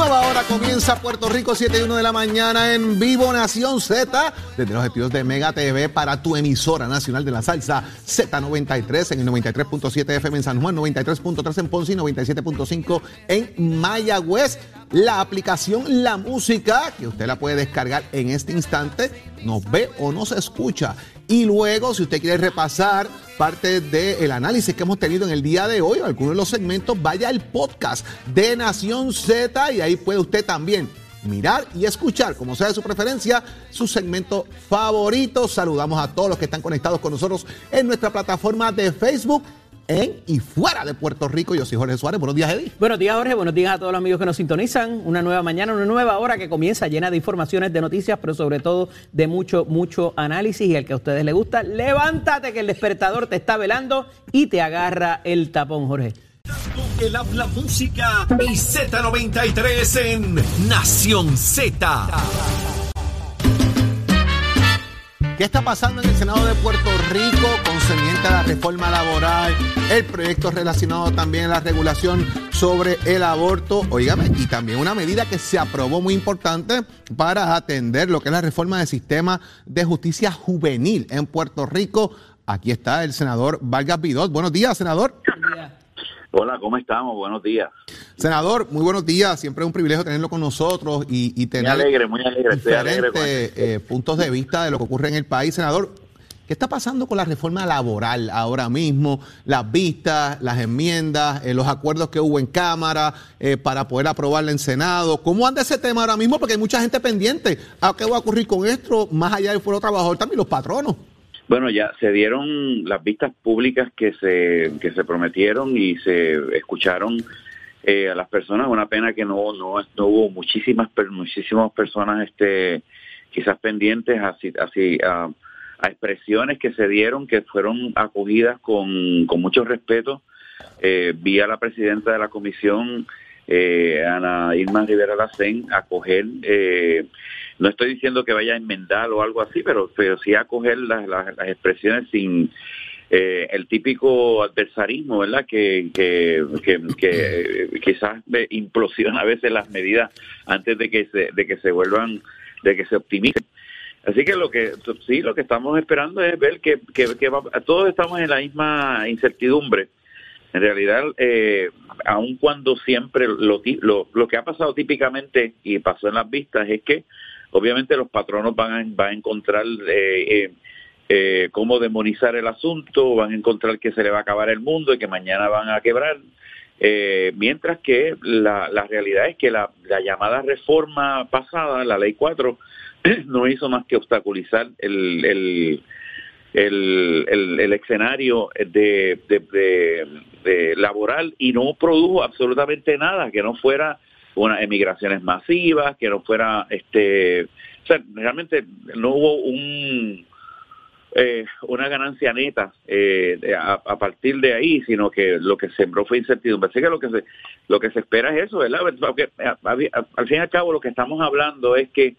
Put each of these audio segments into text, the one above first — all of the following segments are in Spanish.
Nueva hora comienza Puerto Rico, 7 y 1 de la mañana en vivo Nación Z, desde los estudios de Mega TV para tu emisora nacional de la salsa Z93 en el 93.7 FM en San Juan, 93.3 en Ponce y 97.5 en Mayagüez. La aplicación La Música, que usted la puede descargar en este instante, nos ve o nos escucha. Y luego, si usted quiere repasar parte del análisis que hemos tenido en el día de hoy, algunos de los segmentos, vaya al podcast de Nación Z y ahí puede usted también mirar y escuchar, como sea de su preferencia, su segmento favorito. Saludamos a todos los que están conectados con nosotros en nuestra plataforma de Facebook en y fuera de Puerto Rico. Yo soy Jorge Suárez. Buenos días, Eddie. Buenos días, Jorge. Buenos días a todos los amigos que nos sintonizan. Una nueva mañana, una nueva hora que comienza llena de informaciones, de noticias, pero sobre todo de mucho, mucho análisis y el que a ustedes les gusta. Levántate que el despertador te está velando y te agarra el tapón, Jorge. El habla música y Z93 en Nación Z. ¿Qué está pasando en el Senado de Puerto Rico concerniente a la reforma laboral, el proyecto relacionado también a la regulación sobre el aborto? Óigame, y también una medida que se aprobó muy importante para atender lo que es la reforma del sistema de justicia juvenil en Puerto Rico. Aquí está el senador Vargas Vidot. Buenos días, senador. Hola, ¿cómo estamos? Buenos días. Senador, muy buenos días. Siempre es un privilegio tenerlo con nosotros y, y tener muy alegre, muy alegre, diferentes eh, puntos de vista de lo que ocurre en el país. Senador, ¿qué está pasando con la reforma laboral ahora mismo? Las vistas, las enmiendas, eh, los acuerdos que hubo en Cámara eh, para poder aprobarla en Senado. ¿Cómo anda ese tema ahora mismo? Porque hay mucha gente pendiente. ¿A qué va a ocurrir con esto? Más allá del fuero trabajador, también los patronos. Bueno, ya se dieron las vistas públicas que se, que se prometieron y se escucharon eh, a las personas. Una pena que no, no, hubo muchísimas, muchísimas personas este, quizás pendientes así, así a, expresiones que se dieron que fueron acogidas con, con mucho respeto. Eh, vi a la presidenta de la comisión, eh, Ana Irma Rivera Lacén, acoger eh, no estoy diciendo que vaya a enmendar o algo así, pero, pero sí a coger las, las, expresiones sin eh, el típico adversarismo, ¿verdad? Que, que, que, quizás implosiona a veces las medidas antes de que se, de que se vuelvan, de que se optimicen. Así que lo que sí, lo que estamos esperando es ver que, que, todos estamos en la misma incertidumbre. En realidad, eh, aun cuando siempre lo, lo, lo que ha pasado típicamente y pasó en las vistas es que obviamente los patronos van a, encontrar eh, eh, eh, cómo demonizar el asunto, van a encontrar que se le va a acabar el mundo y que mañana van a quebrar. mientras que la, la, realidad es que la, la, llamada reforma pasada, la ley 4, no hizo más que obstaculizar el, el, el, el, escenario de, laboral y no produjo absolutamente nada que no fuera unas emigraciones masivas, que no fuera, este, o sea, realmente no hubo un eh, una ganancia neta eh, a, partir de ahí, sino que lo que sembró fue incertidumbre. Así que lo que se, lo que se espera es eso, ¿verdad? Porque al fin y al cabo lo que estamos hablando es que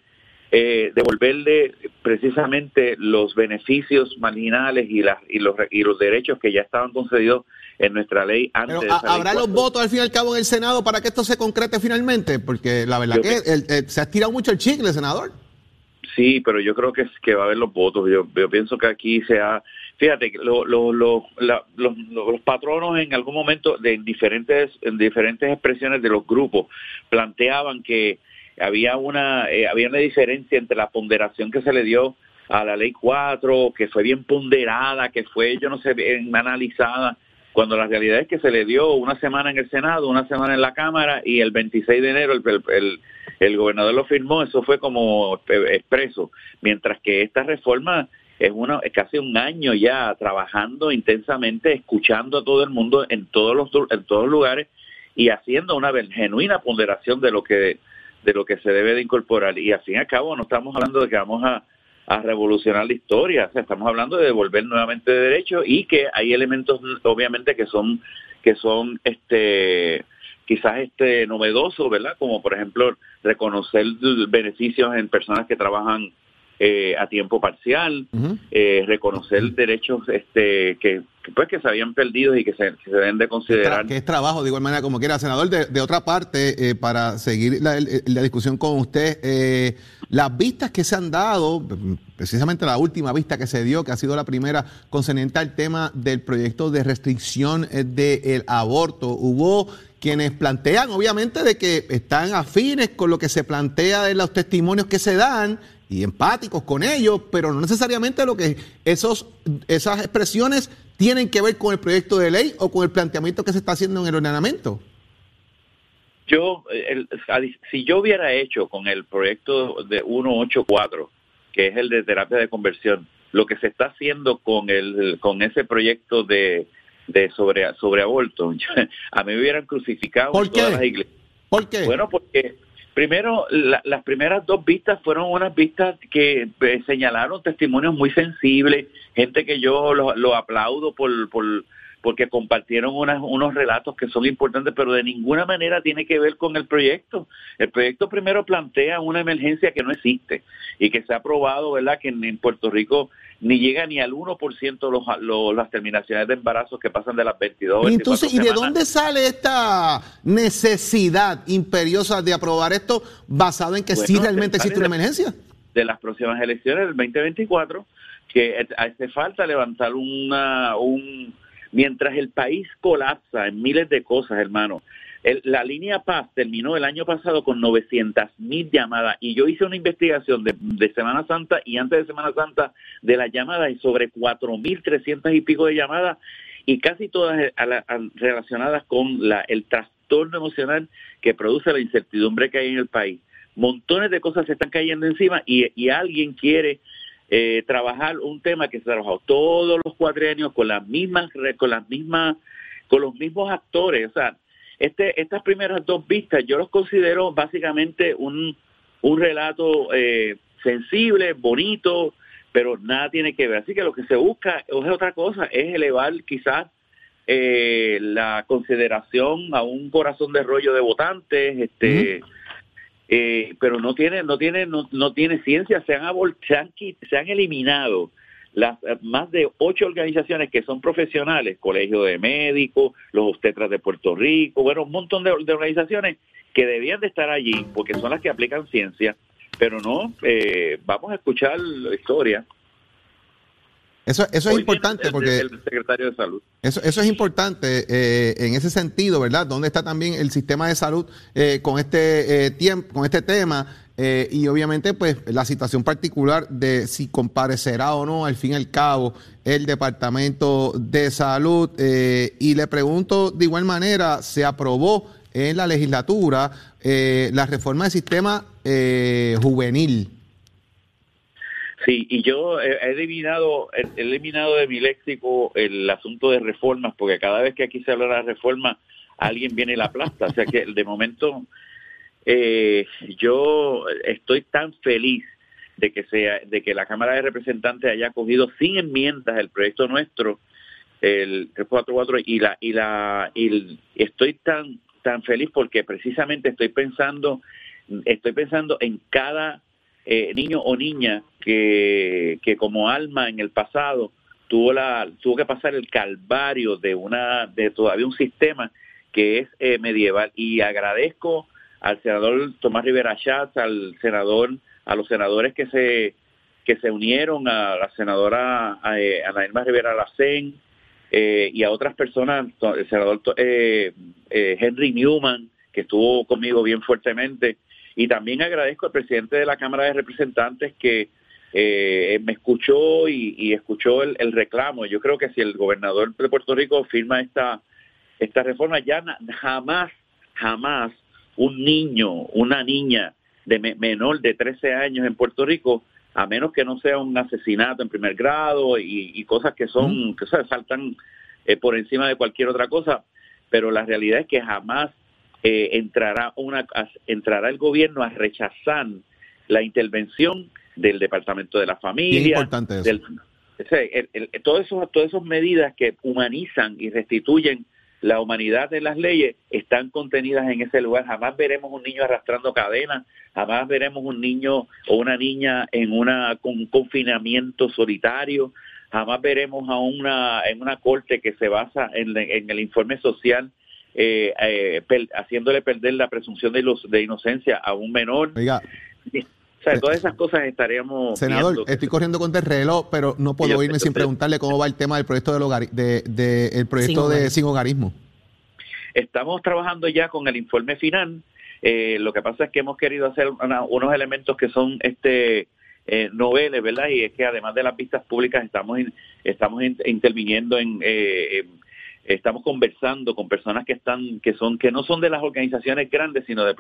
eh, devolverle precisamente los beneficios marginales y, las, y, los, y los derechos que ya estaban concedidos en nuestra ley antes. Pero, ¿Habrá los votos al fin y al cabo en el Senado para que esto se concrete finalmente? Porque la verdad que, se ha estirado mucho el chicle, senador. Sí, pero yo creo que, que va a haber los votos. Yo, yo pienso que aquí se ha... Fíjate, lo, lo, los, los patronos en algún momento, de diferentes, en diferentes expresiones de los grupos, planteaban que había una, eh, había una diferencia entre la ponderación que se le dio a la ley 4, que fue bien ponderada, que fue, yo no sé, bien analizada, cuando la realidad es que se le dio una semana en el Senado, una semana en la Cámara y el 26 de enero el, el, el gobernador lo firmó, eso fue como expreso, mientras que esta reforma es, una, es casi un año ya trabajando intensamente, escuchando a todo el mundo en todos los, en todos los lugares y haciendo una genuina ponderación de lo que de lo que se debe de incorporar. Y al fin y al cabo no estamos hablando de que vamos a, revolucionar la historia, estamos hablando de devolver nuevamente derechos y que hay elementos obviamente que son que son este quizás este novedosos, ¿verdad? Como por ejemplo reconocer beneficios en personas que trabajan eh, a tiempo parcial, eh, reconocer derechos este que, pues que se habían perdido y que se, deben de considerar. Que es trabajo, de igual manera, como quiera, senador. De, otra parte, eh, para seguir la, discusión con usted, eh, las vistas que se han dado, precisamente la última vista que se dio, que ha sido la primera concerniente al tema del proyecto de restricción eh, del aborto, hubo quienes plantean, obviamente, de que están afines con lo que se plantea en los testimonios que se dan y empáticos con ellos, pero no necesariamente lo que esos, esas expresiones tienen que ver con el proyecto de ley o con el planteamiento que se está haciendo en el ordenamiento? Yo, si yo hubiera hecho con el proyecto de 184, que es el de terapia de conversión, lo que se está haciendo con el con ese proyecto de, de sobre sobre aborto, a mí me hubieran crucificado en todas las iglesias. ¿Por qué? Bueno, porque Primero, las primeras dos vistas fueron unas vistas que eh, señalaron testimonios muy sensibles, gente que yo lo, aplaudo por, por, porque compartieron unos relatos que son importantes, pero de ninguna manera tiene que ver con el proyecto. El proyecto primero plantea una emergencia que no existe y que se ha probado, ¿verdad?, que en, Puerto Rico ni llega ni al 1% los, los, las terminaciones de embarazos que pasan de las 22. Entonces, ¿y de dónde sale esta necesidad imperiosa de aprobar esto basado en que sí realmente existe una emergencia? De las próximas elecciones del 2024, que hace falta levantar una, un Mientras el país colapsa en miles de cosas, hermano. La línea Paz terminó el año pasado con 900 mil llamadas y yo hice una investigación de, Semana Santa y antes de Semana Santa de las llamadas y sobre 4.300 y pico de llamadas y casi todas eh, relacionadas con la, el trastorno emocional que produce la incertidumbre que hay en el país. Montones de cosas se están cayendo encima y, alguien quiere eh, trabajar un tema que se ha trabajado todos los cuadrenios con las mismas, con las mismas, con los mismos actores. O sea, este, estas primeras dos vistas yo los considero básicamente un, un relato eh, sensible, bonito, pero nada tiene que ver. Así que lo que se busca es otra cosa, es elevar quizás eh, la consideración a un corazón de rollo de votantes, este, eh, pero no tiene no tiene no, no tiene ciencia se han, se han se han eliminado las eh, más de ocho organizaciones que son profesionales colegio de médicos los obstetras de Puerto Rico bueno un montón de, organizaciones que debían de estar allí porque son las que aplican ciencia pero no eh, vamos a escuchar la historia eso, eso es importante porque... El secretario de Salud. Eso, eso es importante eh, en ese sentido, ¿verdad? ¿Dónde está también el sistema de salud eh, con, este, eh, tiempo, con este tema? Y obviamente, pues, la situación particular de si comparecerá o no, al fin y al cabo, el Departamento de Salud. y le pregunto, de igual manera, se aprobó en la legislatura la reforma del sistema juvenil. Sí, y yo he eliminado, eliminado de mi léxico el asunto de reformas, porque cada vez que aquí se habla de reforma, alguien viene la aplasta. O sea que de momento eh, yo estoy tan feliz de que sea, de que la Cámara de Representantes haya cogido sin enmiendas el proyecto nuestro, el 344, y la, y la, y estoy tan, tan feliz porque precisamente estoy pensando, estoy pensando en cada eh, niño o niña que, que como alma en el pasado tuvo la tuvo que pasar el calvario de una de todavía un sistema que es eh, medieval. Y agradezco al senador Tomás Rivera Schatz, al senador a los senadores que se que se unieron a la senadora eh, Ana Irma Rivera Lacén eh, y a otras personas, el senador eh, Henry Newman, que estuvo conmigo bien fuertemente, y también agradezco al presidente de la Cámara de Representantes que me escuchó y, escuchó el, reclamo. Yo creo que si el gobernador de Puerto Rico firma esta, esta reforma, ya jamás, jamás un niño, una niña de menor de 13 años en Puerto Rico, a menos que no sea un asesinato en primer grado y, cosas que son, que saltan eh, por encima de cualquier otra cosa, pero la realidad es que jamás eh, entrará, una, entrará el gobierno a rechazar la intervención del Departamento de la Familia. importante eso. Del, todas esas medidas que humanizan y restituyen la humanidad de las leyes están contenidas en ese lugar. Jamás veremos un niño arrastrando cadenas, jamás veremos un niño o una niña en una, con un confinamiento solitario, jamás veremos a una en una corte que se basa en, en el informe social eh, eh, per- haciéndole perder la presunción de, los, de inocencia a un menor. Oiga, O sea, todas esas cosas estaríamos senador, viendo. estoy corriendo con el reloj, pero no puedo Yo- irme sin preguntarle cómo va el tema del proyecto del hogar, de, de- el proyecto Sin de hogarismo. sin hogarismo. Estamos trabajando ya con el informe final. Eh, lo que pasa es que hemos querido hacer una- unos elementos que son este eh, noveles, ¿verdad? Y es que además de las vistas públicas estamos in- estamos in- interviniendo en, eh, en- estamos conversando con personas que están que son que no son de las organizaciones grandes, sino de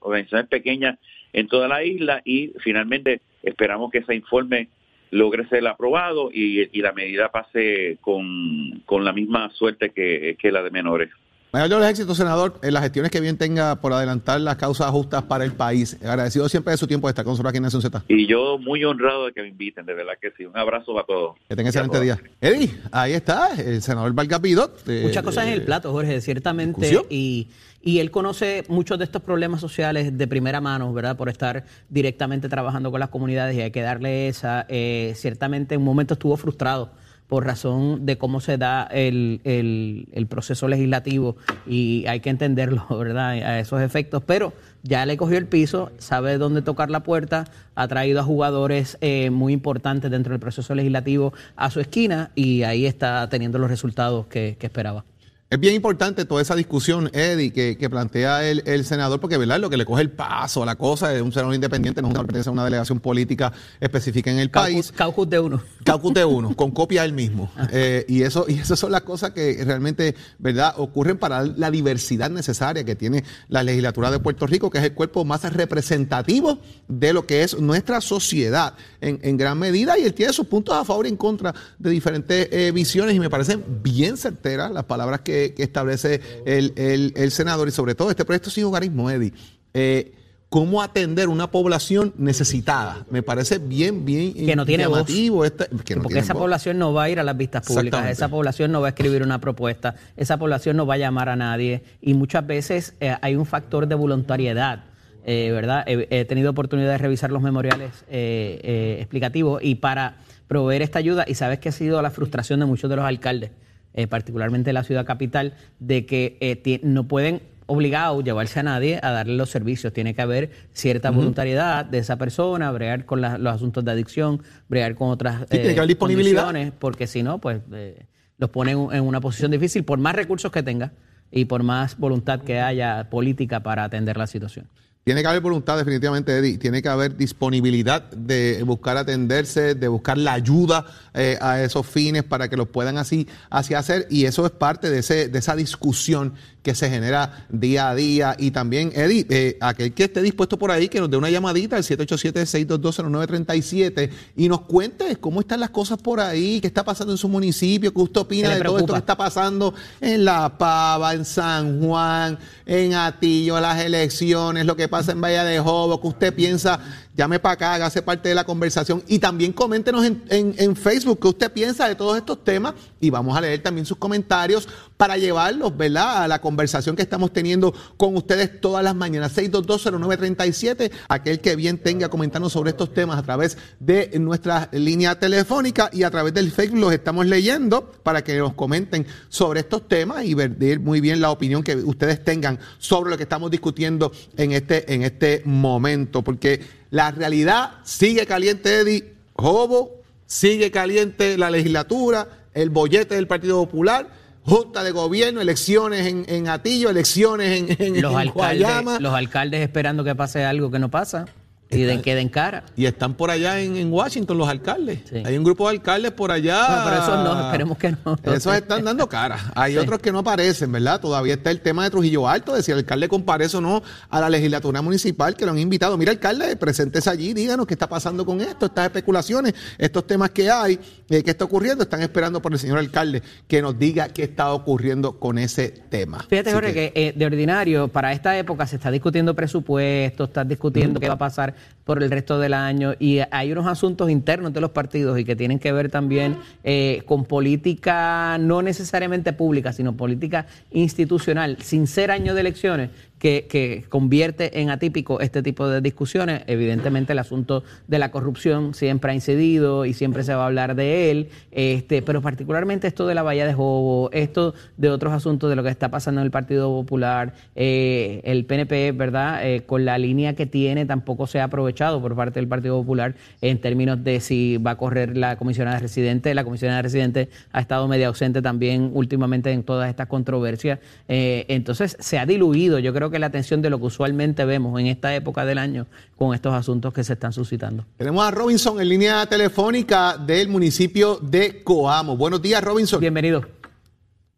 organizaciones pequeñas en toda la isla y finalmente esperamos que ese informe logre ser aprobado y, y la medida pase con, con la misma suerte que, que la de menores. Mayor de los éxitos, senador, en las gestiones que bien tenga por adelantar las causas justas para el país. Agradecido siempre de su tiempo de estar con nosotros aquí en Nación Z. Y yo muy honrado de que me inviten, de verdad que sí. Un abrazo para todos. Que tenga a excelente día. Eddie, ahí está, el senador Vargas Pidot. eh, Muchas cosas en el plato, Jorge, ciertamente. ¿discusión? Y, y él conoce muchos de estos problemas sociales de primera mano, ¿verdad? Por estar directamente trabajando con las comunidades y hay que darle esa. eh, ciertamente en un momento estuvo frustrado por razón de cómo se da el, el- proceso legislativo y hay que entenderlo, ¿verdad? A esos efectos, pero ya le cogió el piso, sabe dónde tocar la puerta, ha traído a jugadores eh, muy importantes dentro del proceso legislativo a su esquina y ahí está teniendo los resultados que esperaba. Es bien importante toda esa discusión, Eddie, que, que plantea el, el senador, porque ¿verdad? lo que le coge el paso a la cosa es un senador independiente, no es una pertenece a una delegación política específica en el país. Caucus, de uno. Caucus de uno, con copia del mismo. Eh, y eso y esas son las cosas que realmente verdad ocurren para la diversidad necesaria que tiene la legislatura de Puerto Rico, que es el cuerpo más representativo de lo que es nuestra sociedad en, en gran medida. Y él tiene sus puntos a favor y en contra de diferentes eh, visiones y me parecen bien certeras las palabras que, que establece el, el- el senador y sobre todo este proyecto sin hogarismo, Eddie. Eh, cómo atender una población necesitada. Me parece bien, bien Que no tiene voz. llamativo. este- que no porque esa voz. población no va a ir a las vistas públicas, esa población no va a escribir una propuesta, esa población no va a llamar a nadie y muchas veces eh, hay un factor de voluntariedad. eh, ¿Verdad? He, he tenido oportunidad de revisar los memoriales eh, explicativos y para proveer esta ayuda, y sabes que ha sido la frustración de muchos de los alcaldes, eh, particularmente en la ciudad capital, de que eh, no pueden obligado llevarse a nadie a darle los servicios. Tiene que haber cierta voluntariedad de esa persona, bregar con la- los asuntos de adicción, bregar con otras tiene que haber disponibilidad. condiciones, porque si no, pues eh, los pone en, en una posición difícil por más recursos que tenga y por más voluntad que haya política para atender la situación. Tiene que haber voluntad, definitivamente, Eddie. Tiene que haber disponibilidad de buscar atenderse, de buscar la ayuda eh, a esos fines para que los puedan así, así hacer. Y eso es parte de, ese, de esa discusión que se genera día a día. Y también, Eddie, eh, aquel que esté dispuesto por ahí, que nos dé una llamadita al 787-622-0937 y nos cuente cómo están las cosas por ahí, qué está pasando en su municipio, qué usted opina ¿Qué de todo esto que está pasando en La Pava, en San Juan, en Atillo, las elecciones, lo que pasa en Bahía de Jobo, que usted piensa, llame para acá, hágase parte de la conversación y también coméntenos en, en- Facebook qué usted piensa de todos estos temas y vamos a leer también sus comentarios para llevarlos, ¿verdad?, a la conversación que estamos teniendo con ustedes todas las mañanas. 6220937, aquel que bien tenga comentarnos sobre estos temas a través de nuestra línea telefónica y a través del Facebook los estamos leyendo para que nos comenten sobre estos temas y ver muy bien la opinión que ustedes tengan sobre lo que estamos discutiendo en este, en este momento, porque la realidad sigue caliente, Eddie. Jobo, sigue caliente la legislatura, el bollete del Partido Popular, junta de gobierno, elecciones en, en Atillo, elecciones en, en, Los en alcaldes, Guayama. los alcaldes esperando que pase algo que no pasa y de, queden cara. Y están por allá en, en Washington los alcaldes. Sí. Hay un grupo de alcaldes por allá. No, pero esos no, esperemos que no. Esos están dando cara. Hay Sí. otros que no aparecen, ¿verdad? Todavía está el tema de Trujillo Alto, de si el alcalde comparece o no a la legislatura municipal que lo han invitado. Mira, alcalde, preséntese allí, díganos qué está pasando con esto, estas especulaciones, estos temas que hay, eh, qué está ocurriendo. Están esperando por el señor alcalde que nos diga qué está ocurriendo con ese tema. Fíjate, Jorge, que, eh, de ordinario, para esta época se está discutiendo presupuesto, está discutiendo qué va a pasar por el resto del año. Y hay unos asuntos internos de los partidos y que tienen que ver también eh, con política no necesariamente pública, sino política institucional, sin ser año de elecciones, que, que, convierte en atípico este tipo de discusiones. Evidentemente el asunto de la corrupción siempre ha incidido y siempre se va a hablar de él, este, pero particularmente esto de la valla de Jobo, esto de otros asuntos de lo que está pasando en el Partido Popular, eh, el PNP, ¿verdad? Eh, con la línea que tiene tampoco se ha aprovechado por parte del Partido Popular en términos de si va a correr la comisionada residente. La comisionada residente ha estado media ausente también últimamente en todas estas controversias. Eh, entonces se ha diluido, yo creo que la atención de lo que usualmente vemos en esta época del año con estos asuntos que se están suscitando. Tenemos a Robinson en línea telefónica del municipio de Coamo. Buenos días, Robinson. Bienvenido.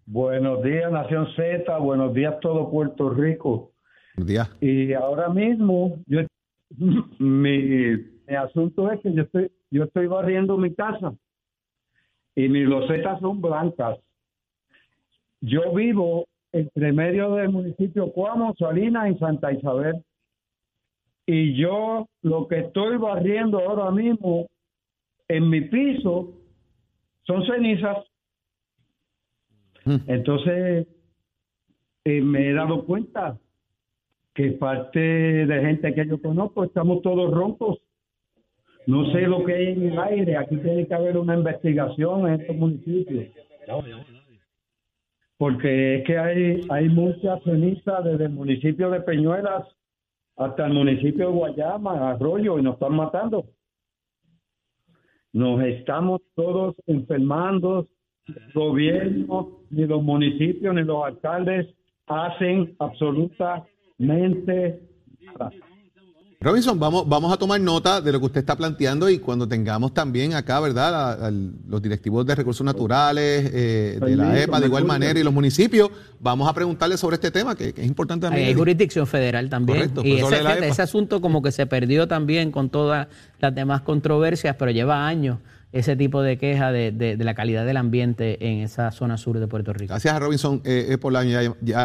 Buenos días, Nación Z. Buenos días, todo Puerto Rico. Buenos días. Y ahora mismo, yo, mi, asunto es que yo estoy, yo estoy barriendo mi casa y mis losetas son blancas. Yo vivo entre medio del municipio Cuamo, Salinas y Santa Isabel. Y yo lo que estoy barriendo ahora mismo en mi piso son cenizas. Mm. Entonces, eh, me he dado cuenta que parte de gente que yo conozco estamos todos roncos. No sé lo que hay en el aire. Aquí tiene que haber una investigación en estos municipios. Porque es que hay, hay mucha ceniza desde el municipio de Peñuelas hasta el municipio de Guayama, Arroyo, y nos están matando. Nos estamos todos enfermando. El gobierno, ni los municipios, ni los alcaldes hacen absolutamente nada. Robinson, vamos, vamos a tomar nota de lo que usted está planteando y cuando tengamos también acá, ¿verdad? los directivos de recursos naturales, eh, de la EPA, de igual manera, y los municipios, vamos a preguntarle sobre este tema, que, es importante también. Hay jurisdicción federal también. Correcto, y ese, ese, asunto como que se perdió también con todas las demás controversias, pero lleva años ese tipo de queja de, de, la calidad del ambiente en esa zona sur de Puerto Rico. Gracias a Robinson eh, eh, por la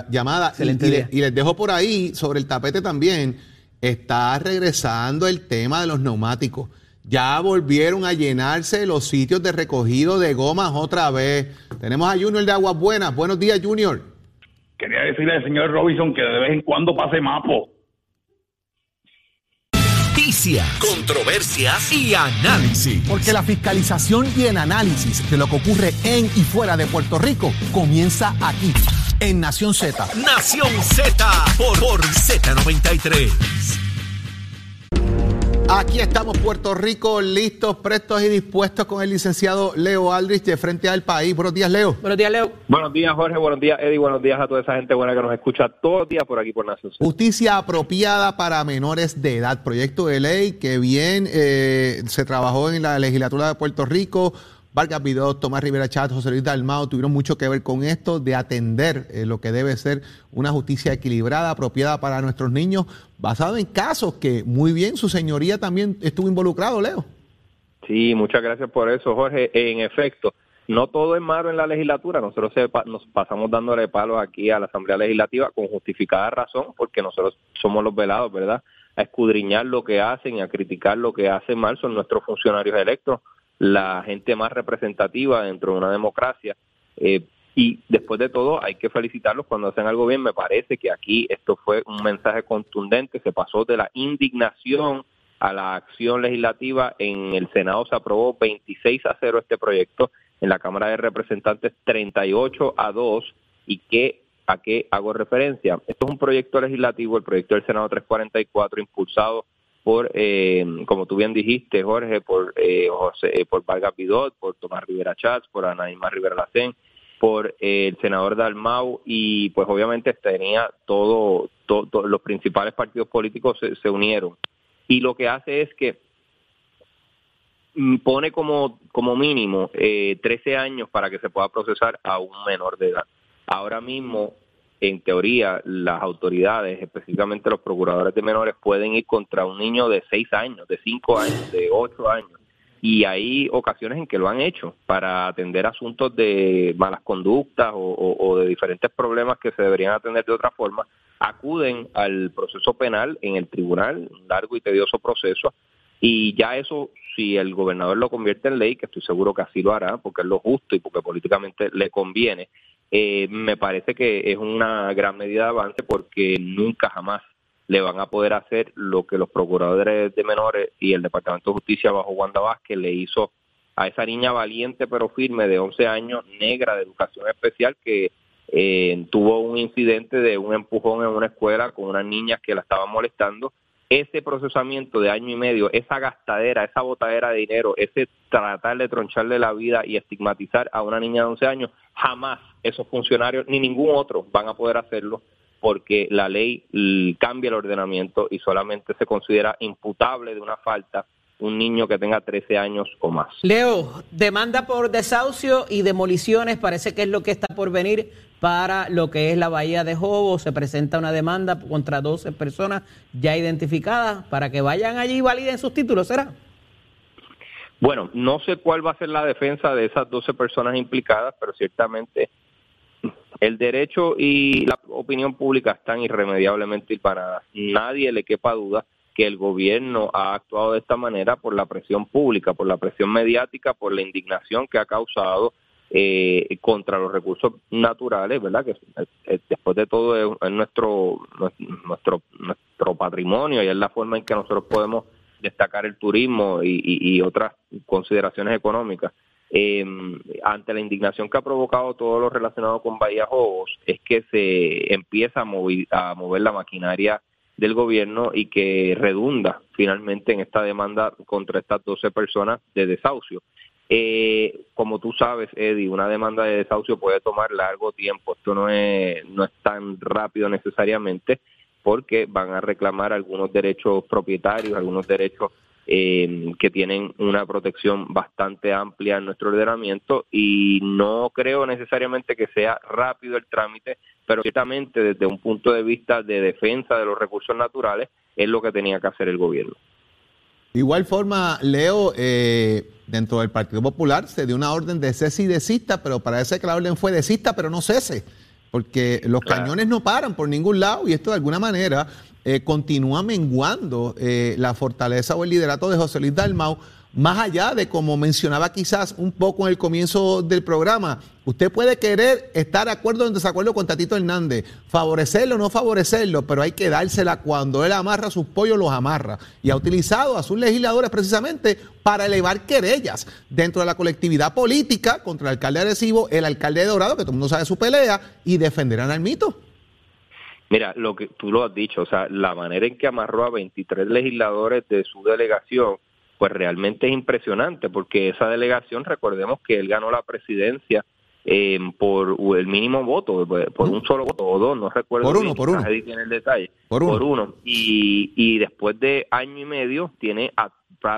llamada. y, y les dejo por ahí sobre el tapete también está regresando el tema de los neumáticos. Ya volvieron a llenarse los sitios de recogido de gomas otra vez. Tenemos a Junior de Aguas Buenas. Buenos días, Junior. Quería decirle al señor Robinson que de vez en cuando pase mapo. Noticias, controversias y análisis. Porque la fiscalización y el análisis de lo que ocurre en y fuera de Puerto Rico comienza aquí en Nación Z. Nación Z por, por Z93. Aquí estamos, Puerto Rico, listos, prestos y dispuestos con el licenciado Leo Aldrich de Frente al País. Buenos días, Leo. Buenos días, Leo. Buenos días, Jorge. Buenos días, Eddie. Buenos días a toda esa gente buena que nos escucha todos los días por aquí por Nación Z. Justicia apropiada para menores de edad. Proyecto de ley que bien eh, se trabajó en la legislatura de Puerto Rico Vargas Vidó, Tomás Rivera Chat, José Luis Dalmao tuvieron mucho que ver con esto de atender eh, lo que debe ser una justicia equilibrada, apropiada para nuestros niños, basado en casos que muy bien su señoría también estuvo involucrado, Leo. Sí, muchas gracias por eso, Jorge. En efecto, no todo es malo en la legislatura. Nosotros nos pasamos dándole palos aquí a la Asamblea Legislativa con justificada razón, porque nosotros somos los velados, ¿verdad? A escudriñar lo que hacen y a criticar lo que hacen mal son nuestros funcionarios electos la gente más representativa dentro de una democracia. Eh, y después de todo, hay que felicitarlos cuando hacen algo bien. Me parece que aquí esto fue un mensaje contundente, se pasó de la indignación a la acción legislativa. En el Senado se aprobó 26 a 0 este proyecto, en la Cámara de Representantes 38 a 2. ¿Y qué, a qué hago referencia? Esto es un proyecto legislativo, el proyecto del Senado 344, impulsado por, eh, como tú bien dijiste, Jorge, por eh, José, eh, por Vargas Vidot, por Tomás Rivera Chats, por Anaíma Rivera Lacén, por el senador Dalmau y pues obviamente tenía todo, los principales partidos políticos se, unieron. Y lo que hace es que mm, pone como, como mínimo eh, 13 años para que se pueda procesar a un menor de edad. Ahora mismo en teoría, las autoridades, específicamente los procuradores de menores, pueden ir contra un niño de 6 años, de 5 años, de 8 años. Y hay ocasiones en que lo han hecho para atender asuntos de malas conductas o, de diferentes problemas que se deberían atender de otra forma. Acuden al proceso penal en el tribunal, un largo y tedioso proceso, y ya eso, si el gobernador lo convierte en ley, que estoy seguro que así lo hará, porque es lo justo y porque políticamente le conviene, eh, me parece que es una gran medida de avance porque nunca jamás le van a poder hacer lo que los procuradores de menores y el Departamento de Justicia bajo Wanda Vázquez le hizo a esa niña valiente pero firme de 11 años, negra de educación especial, que eh, tuvo un incidente de un empujón en una escuela con unas niñas que la estaban molestando. Ese procesamiento de año y medio, esa gastadera, esa botadera de dinero, ese tratar de troncharle la vida y estigmatizar a una niña de 11 años, jamás esos funcionarios ni ningún otro van a poder hacerlo porque la ley cambia el ordenamiento y solamente se considera imputable de una falta un niño que tenga 13 años o más. Leo, demanda por desahucio y demoliciones parece que es lo que está por venir para lo que es la Bahía de Jobo. Se presenta una demanda contra 12 personas ya identificadas para que vayan allí y validen sus títulos, ¿será? Bueno, no sé cuál va a ser la defensa de esas 12 personas implicadas, pero ciertamente el derecho y la opinión pública están irremediablemente hilvanadas. Nadie le quepa duda que el gobierno ha actuado de esta manera por la presión pública, por la presión mediática, por la indignación que ha causado eh, contra los recursos naturales, ¿verdad? Que después de todo es, nuestro, nuestro, nuestro patrimonio y es la forma en que nosotros podemos destacar el turismo y, otras consideraciones económicas. Eh, ante la indignación que ha provocado todo lo relacionado con Bahía Jobos, es que se empieza a mover, a mover la maquinaria del gobierno y que redunda finalmente en esta demanda contra estas 12 personas de desahucio. Eh, como tú sabes, Eddie, una demanda de desahucio puede tomar largo tiempo. Esto no es, no es tan rápido necesariamente porque van a reclamar algunos derechos propietarios, algunos derechos eh, que tienen una protección bastante amplia en nuestro ordenamiento y no creo necesariamente que sea rápido el trámite, pero ciertamente desde un punto de vista de defensa de los recursos naturales es lo que tenía que hacer el gobierno. Igual forma, Leo, eh, dentro del Partido Popular se dio una orden de cese y desista, pero parece que la orden fue desista, pero no cese, porque los cañones no paran por ningún lado y esto de alguna manera eh, continúa menguando eh, la fortaleza o el liderato de José Luis Dalmau, más allá de como mencionaba quizás un poco en el comienzo del programa, usted puede querer estar de acuerdo o en desacuerdo con Tatito Hernández, favorecerlo o no favorecerlo, pero hay que dársela cuando él amarra sus pollos, los amarra. Y ha utilizado a sus legisladores precisamente para elevar querellas dentro de la colectividad política contra el alcalde agresivo, el alcalde de Dorado, que todo el mundo sabe su pelea, y defenderán al mito. Mira, lo que tú lo has dicho, o sea, la manera en que amarró a 23 legisladores de su delegación, pues realmente es impresionante, porque esa delegación, recordemos que él ganó la presidencia eh, por el mínimo voto, pues, por un solo voto o dos, no recuerdo. Por uno, por uno. tiene el detalle. Por uno. Y, y después de año y medio tiene a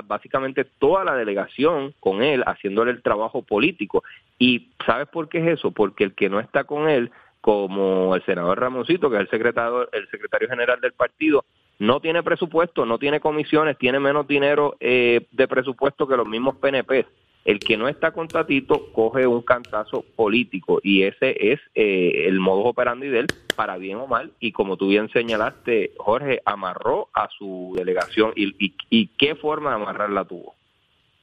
básicamente toda la delegación con él haciéndole el trabajo político. ¿Y sabes por qué es eso? Porque el que no está con él como el senador Ramoncito, que es el secretario, el secretario general del partido, no tiene presupuesto, no tiene comisiones, tiene menos dinero eh, de presupuesto que los mismos PNP. El que no está con Tatito coge un cantazo político y ese es eh, el modo operandi de él, para bien o mal. Y como tú bien señalaste, Jorge amarró a su delegación y, y, y qué forma de amarrarla tuvo.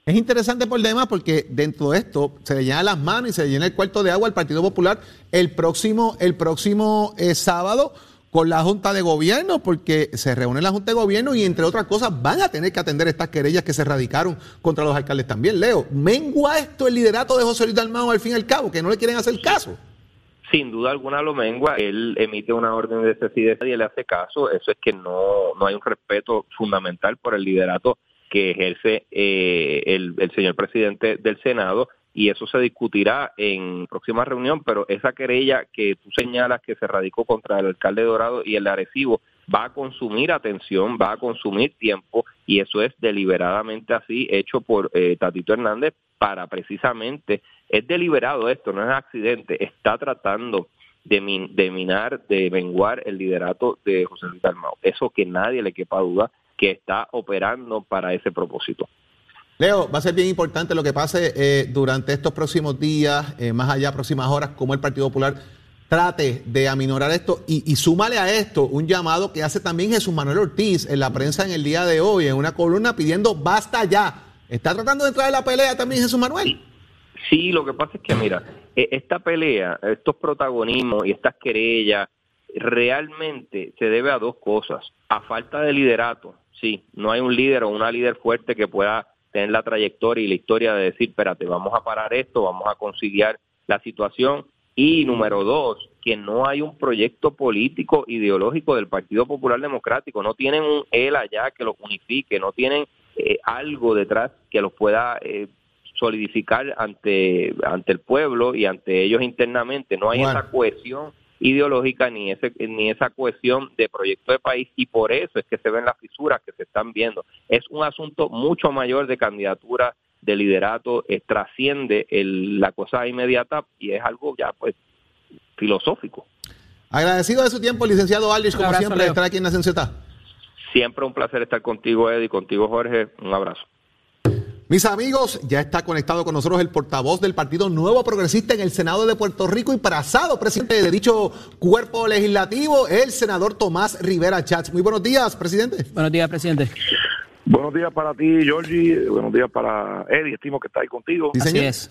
Es interesante por demás porque dentro de esto se le llena las manos y se le llena el cuarto de agua al Partido Popular el próximo, el próximo eh, sábado con la Junta de Gobierno, porque se reúne la Junta de Gobierno y entre otras cosas van a tener que atender estas querellas que se radicaron contra los alcaldes también. Leo, ¿mengua esto el liderato de José Luis Dalmao al fin y al cabo, que no le quieren hacer caso? Sin duda alguna lo mengua, él emite una orden de cesión y le hace caso, eso es que no, no hay un respeto fundamental por el liderato que ejerce eh, el, señor presidente del Senado y eso se discutirá en próxima reunión, pero esa querella que tú señalas que se radicó contra el alcalde Dorado y el Arecibo va a consumir atención, va a consumir tiempo y eso es deliberadamente así hecho por eh, Tatito Hernández para precisamente, es deliberado esto, no es accidente, está tratando de, de minar, de menguar el liderato de José Luis Dalmao. Eso que nadie le quepa duda que está operando para ese propósito. Leo, va a ser bien importante lo que pase eh, durante estos próximos días, eh, más allá, próximas horas, como el Partido Popular trate de aminorar esto y, y, súmale a esto un llamado que hace también Jesús Manuel Ortiz en la prensa en el día de hoy, en una columna pidiendo basta ya. ¿Está tratando de entrar en la pelea también Jesús Manuel? Sí, lo que pasa es que, mira, eh, esta pelea, estos protagonismos y estas querellas, realmente se debe a dos cosas. A falta de liderato, sí, no hay un líder o una líder fuerte que pueda tener la trayectoria y la historia de decir, espérate, vamos a parar esto, vamos a conciliar la situación. Y número dos, que no hay un proyecto político ideológico del Partido Popular Democrático, no tienen un él allá que los unifique, no tienen eh, algo detrás que los pueda eh, solidificar ante, ante el pueblo y ante ellos internamente, no hay Bueno. esa cohesión ideológica ni ese ni esa cohesión de proyecto de país y por eso es que se ven las fisuras que se están viendo. Es un asunto mucho mayor de candidatura, de liderato, eh, trasciende el- la cosa inmediata y es algo ya pues filosófico. Agradecido de su tiempo, licenciado Aldrich, como abrazo, siempre, Leo. estar aquí en Nación Z. Siempre un placer estar contigo, Eddie, contigo, Jorge. Un abrazo. Mis amigos, ya está conectado con nosotros el portavoz del Partido Nuevo Progresista en el Senado de Puerto Rico y pasado presidente de dicho cuerpo legislativo, el senador Tomás Rivera Chats. Muy buenos días, presidente. Buenos días, presidente. Buenos días para ti, Georgie. Buenos días para Eddie, estimo que está ahí contigo. Sí, Así señor. es.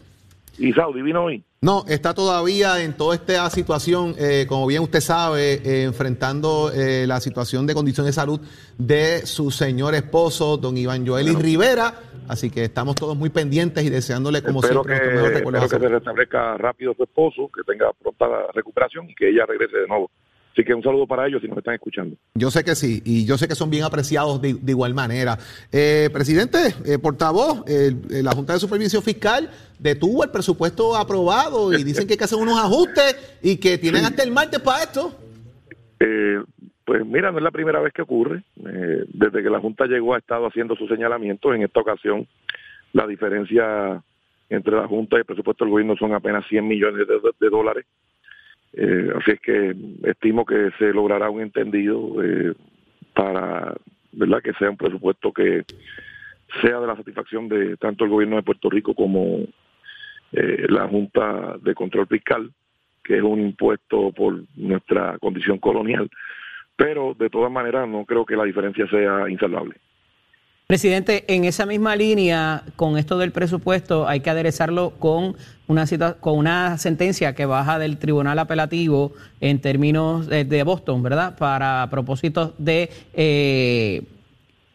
Y Saudi, vino hoy. No, está todavía en toda esta situación, eh, como bien usted sabe, eh, enfrentando eh, la situación de condición de salud de su señor esposo, don Iván Joelis Rivera. Así que estamos todos muy pendientes y deseándole, como espero siempre, que, recuerdos a espero que se restablezca rápido su esposo, que tenga pronta recuperación y que ella regrese de nuevo. Así que un saludo para ellos si nos están escuchando. Yo sé que sí, y yo sé que son bien apreciados de, de igual manera. Eh, presidente, eh, portavoz, eh, la Junta de Supervisión Fiscal detuvo el presupuesto aprobado y dicen que hay que hacer unos ajustes y que tienen hasta el martes para esto. Pues mira, no es la primera vez que ocurre. Eh, desde que la Junta llegó ha estado haciendo sus señalamientos. En esta ocasión, la diferencia entre la Junta y el presupuesto del gobierno son apenas 100 millones de, dólares. Eh, así es que estimo que se logrará un entendido eh, para verdad que sea un presupuesto que sea de la satisfacción de tanto el gobierno de Puerto Rico como la Junta de Control Fiscal, que es un impuesto por nuestra condición colonial, pero de todas maneras no creo que la diferencia sea insalvable. Presidente, en esa misma línea, con esto del presupuesto, hay que aderezarlo con una cita, con una sentencia que baja del Tribunal Apelativo en términos de, de Boston, ¿verdad? Para propósitos de eh,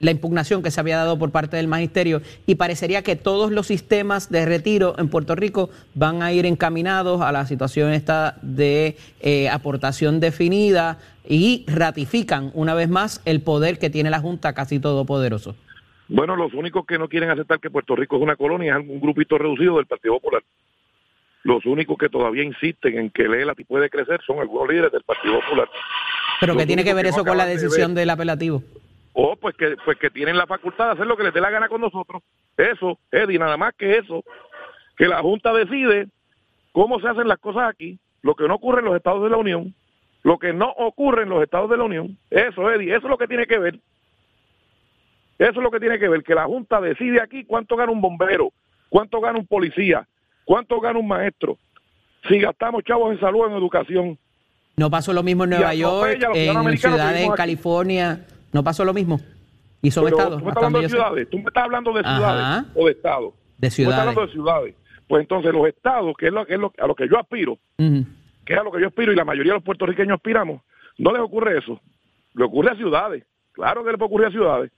la impugnación que se había dado por parte del magisterio y parecería que todos los sistemas de retiro en Puerto Rico van a ir encaminados a la situación esta de eh, aportación definida y ratifican una vez más el poder que tiene la Junta casi todopoderoso. Bueno, los únicos que no quieren aceptar que Puerto Rico es una colonia es un grupito reducido del Partido Popular. Los únicos que todavía insisten en que Lela puede crecer son algunos líderes del Partido Popular. Pero ¿qué tiene que ver eso con la de decisión del apelativo? O pues que, pues que tienen la facultad de hacer lo que les dé la gana con nosotros. Eso, Eddie, nada más que eso. Que la Junta decide cómo se hacen las cosas aquí, lo que no ocurre en los estados de la Unión, lo que no ocurre en los estados de la Unión. Eso, Eddie, eso es lo que tiene que ver. Eso es lo que tiene que ver, que la Junta decide aquí cuánto gana un bombero, cuánto gana un policía, cuánto gana un maestro. Si gastamos chavos en salud, en educación, ¿No pasó lo mismo en Nueva York, en ciudades en aquí. ¿No pasó lo mismo? ¿Y son Pero estados? Tú me estás hablando de sé. ciudades. Tú me estás hablando de Ajá. ciudades o de estados. De Tú me estás ciudades. hablando de ciudades. Pues entonces los estados, que es, lo, que es lo- a lo que yo aspiro, Ujú. que es a lo que yo aspiro y la mayoría de los puertorriqueños aspiramos, no les ocurre eso. Le ocurre a ciudades. Claro que le puede ocurrir a ciudades.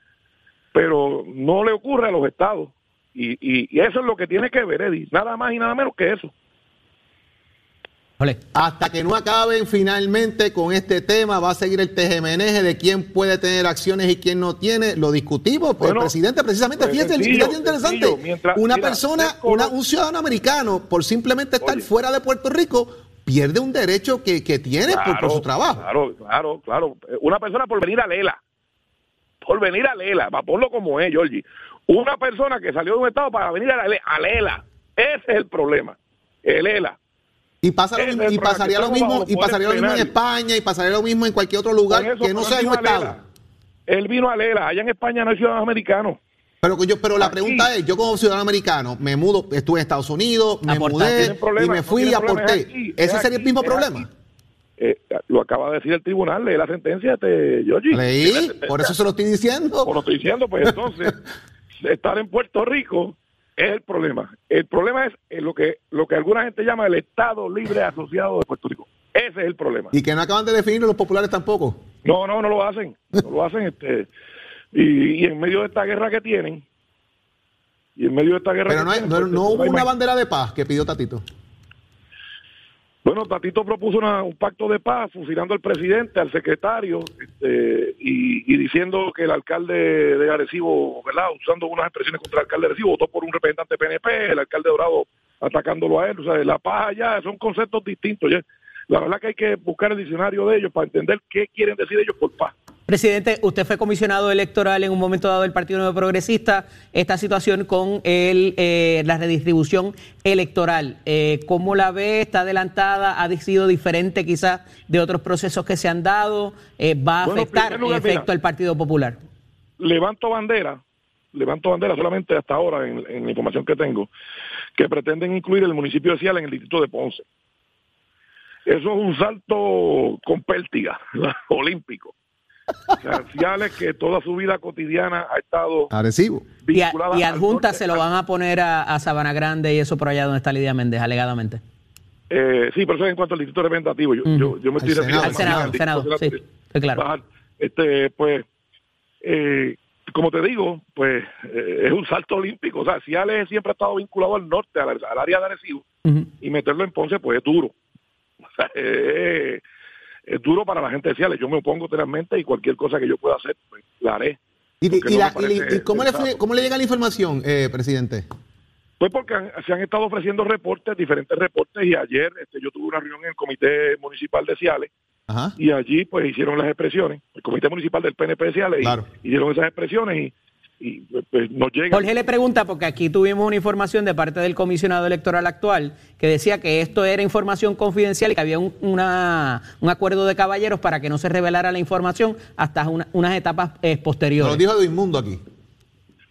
Pero no le ocurre a los estados. Y, y, y eso es lo que tiene que ver, Eddie. Nada más y nada menos que eso. Hasta que no acaben finalmente con este tema, va a seguir el tejemeneje de quién puede tener acciones y quién no tiene. Lo discutimos, pues, Bueno, presidente, precisamente, pues, fíjate, sencillo, fíjate interesante. sencillo, mientras- una mira, persona, una- un ciudadano americano, por simplemente estar Oye. fuera de Puerto Rico, pierde un derecho que, que tiene por- por, su trabajo. Claro, claro, claro. Una persona por venir a Lela, por venir a Lela, va ponlo como es, Georgie. Una persona que salió de un estado para venir a, Le- a Lela, ese es el problema. El Lela. Y pasa lo mismo, pasaría lo mismo, y pasaría lo mismo en España, y pasaría lo mismo en cualquier otro lugar Por eso, que no sea un estado. Él vino a Lela, allá en España no hay ciudadanos americanos. Pero, que yo, pero la Aquí. pregunta es, yo como ciudadano americano, me mudo, estuve en Estados Unidos, me mudé y me no fui y aporté. es aquí, ¿Ese es sería el mismo es problema? Eh, lo acaba de decir el tribunal, lee la sentencia, te, Georgie. Leí, sentencia. por eso se lo estoy diciendo. Como lo estoy diciendo, pues entonces, estar en Puerto Rico Es el problema. El problema es eh, lo que lo que alguna gente llama el Estado Libre Asociado de Puerto Rico. Ese es el problema. Y que no acaban de definir los populares tampoco. No, no, no lo hacen. No lo hacen. este y, y en medio de esta guerra que tienen, y en medio de esta guerra Pero que no, hay- tienen, no, pues, no hubo una bandera de paz que pidió Tatito. Bueno, Tatito propuso un pacto de paz, fusilando al presidente, al secretario, este, y, diciendo que el alcalde de Arecibo. Usando unas expresiones contra el alcalde de Arecibo, votó por un representante PNP, el alcalde Dorado atacándolo a él. O sea, la paz allá son conceptos distintos. La verdad que hay que buscar el diccionario de ellos para entender qué quieren decir ellos por paz. Presidente, usted fue comisionado electoral en un momento dado del Partido Nuevo Progresista. Esta situación con el, eh, la redistribución electoral, eh, ¿cómo la ve? ¿Está adelantada? ¿Ha sido diferente quizás de otros procesos que se han dado? Eh, ¿Va a Bueno, afectar lugar, en efecto mira. al Partido Popular? levanto bandera, levanto bandera solamente hasta ahora en, en la información que tengo, que pretenden incluir el municipio de Ciales en el distrito de Ponce. Eso es un salto con pértiga, olímpico. O sea, Ciales que toda su vida cotidiana ha estado Arecibo. Y, a- y al adjunta norte. se lo van a poner a, a Sabana Grande y eso por allá donde está Lidia Méndez, alegadamente. Eh, sí, pero eso es en cuanto al distrito representativo. Yo, yo, yo me Al estoy Senado. refiriendo Al Senado, al Senado, sí, estoy claro. Bajar. Este, pues, eh, como te digo, pues eh, es un salto olímpico. O sea, Ciales siempre ha estado vinculado al norte, al, al área de Arecibo, y meterlo en Ponce, pues es duro. O sea, eh, es duro para la gente de Ciales. Yo me opongo totalmente y cualquier cosa que yo pueda hacer, pues la haré. ¿Y, la- cómo, le, cómo le llega la información, eh, presidente? Pues porque han- se han estado ofreciendo reportes, diferentes reportes, y ayer este, yo tuve una reunión en el Comité Municipal de Ciales, Ajá. y allí pues hicieron las expresiones, el Comité Municipal del PNP de Ciales, Claro. y hicieron esas expresiones y, y, pues, nos llegan. Jorge le pregunta, porque aquí tuvimos una información de parte del comisionado electoral actual que decía que esto era información confidencial y que había un, una- un acuerdo de caballeros para que no se revelara la información hasta una- unas etapas eh, Lo posteriores. dijo de inmundo aquí.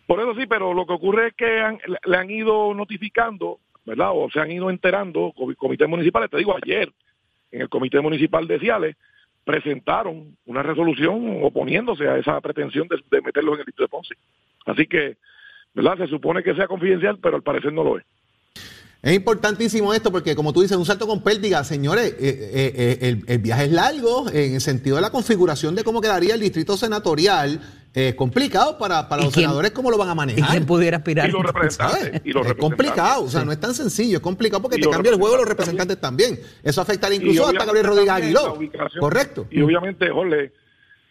Por eso sí, pero lo que ocurre es que han- le- han ido notificando, ¿verdad? O se han ido enterando, comi- comités municipales, te digo, ayer en el Comité Municipal de Ciales presentaron una resolución oponiéndose a esa pretensión de, de meterlo en el distrito de Ponce. Así que, ¿verdad? Se supone que sea confidencial, pero al parecer no lo es. Es importantísimo esto porque, como tú dices, un salto con pértiga, señores, eh, eh, eh, el viaje es largo en el sentido de la configuración de cómo quedaría el distrito senatorial. Es complicado para, para ¿Y los quién- senadores cómo lo van a ¿Y manejar. quién pudiera aspirar? Y los representantes. Y los es representantes. complicado, o sea, no es tan sencillo, es complicado porque Y te cambia el juego los representantes también. Eso afectará Y incluso hasta Gabriel Rodríguez Aguiló. Correcto. Y obviamente, Jorge,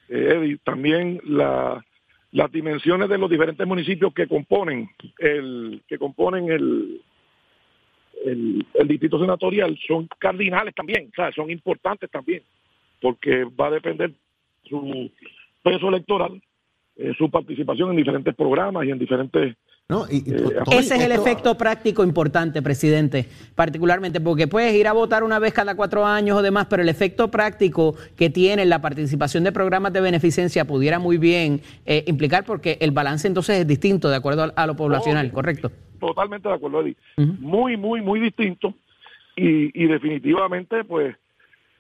eh, Eddie, también la, las dimensiones de los diferentes municipios que componen el que componen el, el, el distrito senatorial son cardinales también, o sea, son importantes también, porque va a depender su peso electoral, eh, su participación en diferentes programas y en diferentes ¿no? Y- y Eh, Ese es el efecto práctico importante, presidente, particularmente, porque puedes ir a votar una vez cada cuatro años o demás, pero el efecto práctico que tiene la participación de programas de beneficencia pudiera muy bien eh, implicar, porque el balance entonces es distinto de acuerdo a, a lo poblacional, ¿correcto? Totalmente de acuerdo, Eddie. Muy, muy, muy distinto y, y definitivamente, pues,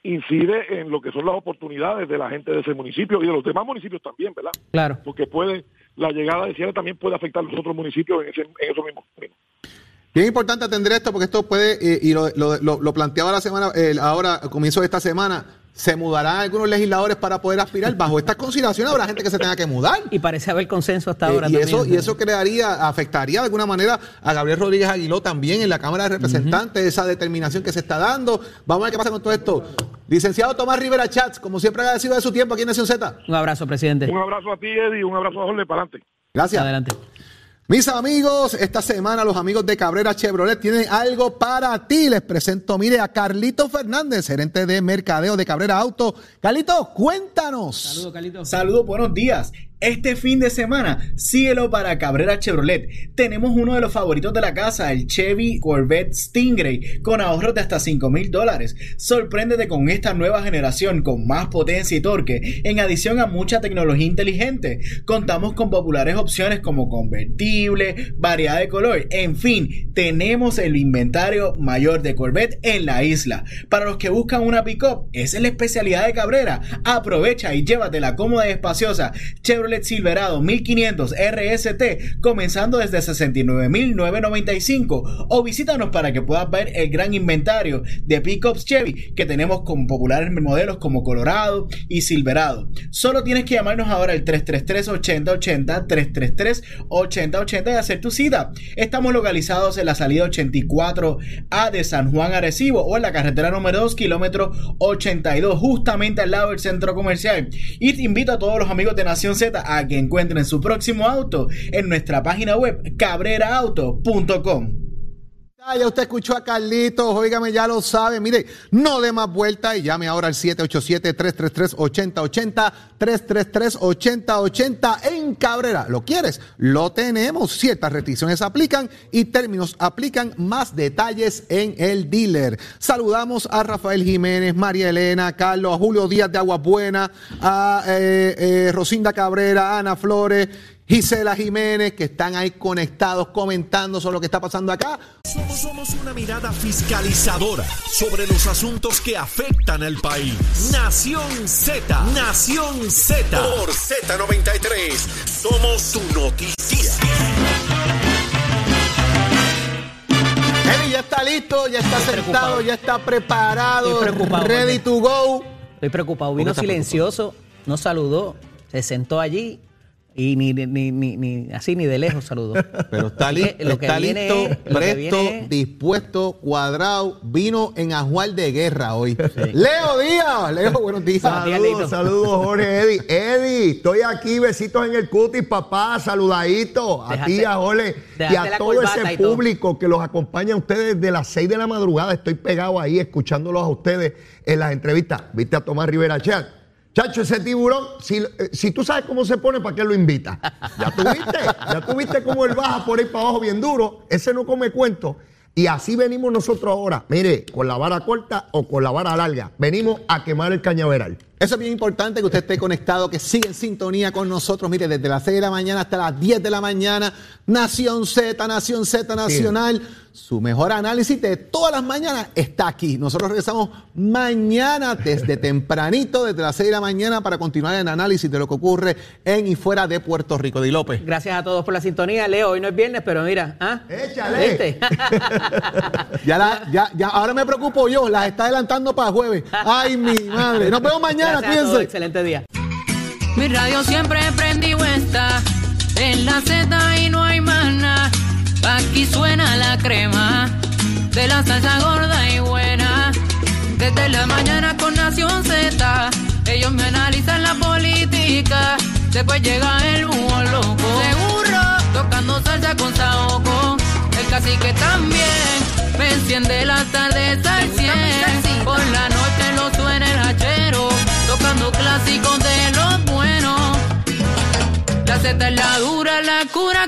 incide en lo que son las oportunidades de la gente de ese municipio y de los demás municipios también, ¿verdad? Claro. Porque puede, la llegada de Ciales también puede afectar a los otros municipios en, ese, en esos mismos términos. Bien importante atender esto porque esto puede, eh, y lo, lo, lo- lo planteaba la semana, eh, ahora, a comienzo de esta semana, se mudarán algunos legisladores para poder aspirar. Bajo estas consideraciones habrá gente que se tenga que mudar. Y parece haber consenso hasta Eh, ahora y, también. eso, y eso crearía, afectaría de alguna manera a Gabriel Rodríguez Aguiló también en la Cámara de Representantes, esa determinación que se está dando. Vamos a ver qué pasa con todo esto. Licenciado Tomás Rivera Chats, como siempre agradecido de su tiempo aquí en Nación Z. Un abrazo, presidente. Un abrazo a ti, Eddie, un abrazo a Jorge, para adelante. Gracias. Adelante. Mis amigos, esta semana los amigos de Cabrera Chevrolet tienen algo para ti. Les presento, mire, a Carlito Fernández, gerente de mercadeo de Cabrera Auto. Carlito, cuéntanos. Saludos, Carlitos. Saludos, buenos días. Este fin de semana, síguelo para Cabrera Chevrolet. Tenemos uno de los favoritos de la casa, el Chevy Corvette Stingray, con ahorros de hasta 5 mil dólares. Sorpréndete con esta nueva generación con más potencia y torque, en adición a mucha tecnología inteligente. Contamos con populares opciones como convertible, variedad de color, en fin, tenemos el inventario mayor de Corvette en la isla. Para los que buscan una pickup, esa es la especialidad de Cabrera. Aprovecha y llévatela cómoda y espaciosa. Chevrolet Silverado 1500 RST comenzando desde 69.995 o visítanos para que puedas ver el gran inventario de pickups Chevy que tenemos con populares modelos como Colorado y Silverado. Solo tienes que llamarnos ahora al 333-8080, 333-8080 y hacer tu cita. Estamos localizados en la salida 84A de San Juan Arecibo o en la carretera número 2, kilómetro 82, justamente al lado del centro comercial. Y te invito a todos los amigos de Nación Z a que encuentren su próximo auto en nuestra página web cabreraauto.com. Ah, ya usted escuchó a Carlitos, óigame, ya lo sabe. Mire, no dé más vuelta y llame ahora al 787-333-8080, 333-8080 en Cabrera. ¿Lo quieres? Lo tenemos. Ciertas restricciones aplican y términos aplican. Más detalles en el dealer. Saludamos a Rafael Jiménez, María Elena, Carlos, a Julio Díaz de Agua Buena, a eh, eh, Rosinda Cabrera, Ana Flores. Gisela Jiménez, que están ahí conectados comentando sobre lo que está pasando acá. Somos, somos una mirada fiscalizadora sobre los asuntos que afectan al país. Nación Z, Nación Z. Por Z93, somos tu noticia. Eddie ya está listo, ya está Estoy sentado, preocupado. ya está preparado, Estoy preocupado, ready to go. Estoy preocupado. Vino silencioso, no saludó, se sentó allí y ni, ni, ni, así ni de lejos saludó. Pero está listo, lo que está viene listo, es- lo que presto, viene dispuesto, cuadrado, vino en ajuar de guerra hoy. Leo Díaz, Leo, buenos días. Saludos, saludos, Jorge Eddie. Eddie, estoy aquí, besitos en el cutis, papá, saludadito. A ti, a Jorge y a todo ese todo. público que los acompaña a ustedes desde las 6 de la madrugada. Estoy pegado ahí escuchándolos a ustedes en las entrevistas. ¿Viste a Tomás Rivera Chat? Chacho, ese tiburón, si, eh, si tú sabes cómo se pone, ¿para qué lo invita? Ya tuviste, ya tuviste cómo él baja por ahí para abajo bien duro. Ese no come cuento. Y así venimos nosotros ahora. Mire, con la vara corta o con la vara larga. Venimos a quemar el cañaveral. Eso es bien importante que usted esté conectado, que siga en sintonía con nosotros. Mire, desde las 6 de la mañana hasta las 10 de la mañana, Nación Z, Nación Z Nacional. Su mejor análisis de todas las mañanas está aquí. Nosotros regresamos mañana desde tempranito, desde las 6 de la mañana, para continuar el análisis de lo que ocurre en y fuera de Puerto Rico. Di López. Gracias a todos por la sintonía. Leo, hoy no es viernes, pero mira, ¿ah? Échale. ¿Viste? Ya, la, ya, ya, ahora me preocupo yo, las está adelantando para jueves. Ay, mi madre. Nos vemos mañana, Gracias a todos, cuídense. excelente día. Mi radio siempre prendido está en la Z y no hay más nada. Aquí suena la crema de la salsa gorda y buena. Desde la mañana con Nación Z, ellos me analizan la política. Después llega el búho loco, seguro, tocando salsa con saoco. El cacique también me enciende las tardes al 100. Por la noche lo suena el hachero, tocando clásicos de los buenos. La Z es la dura, la cura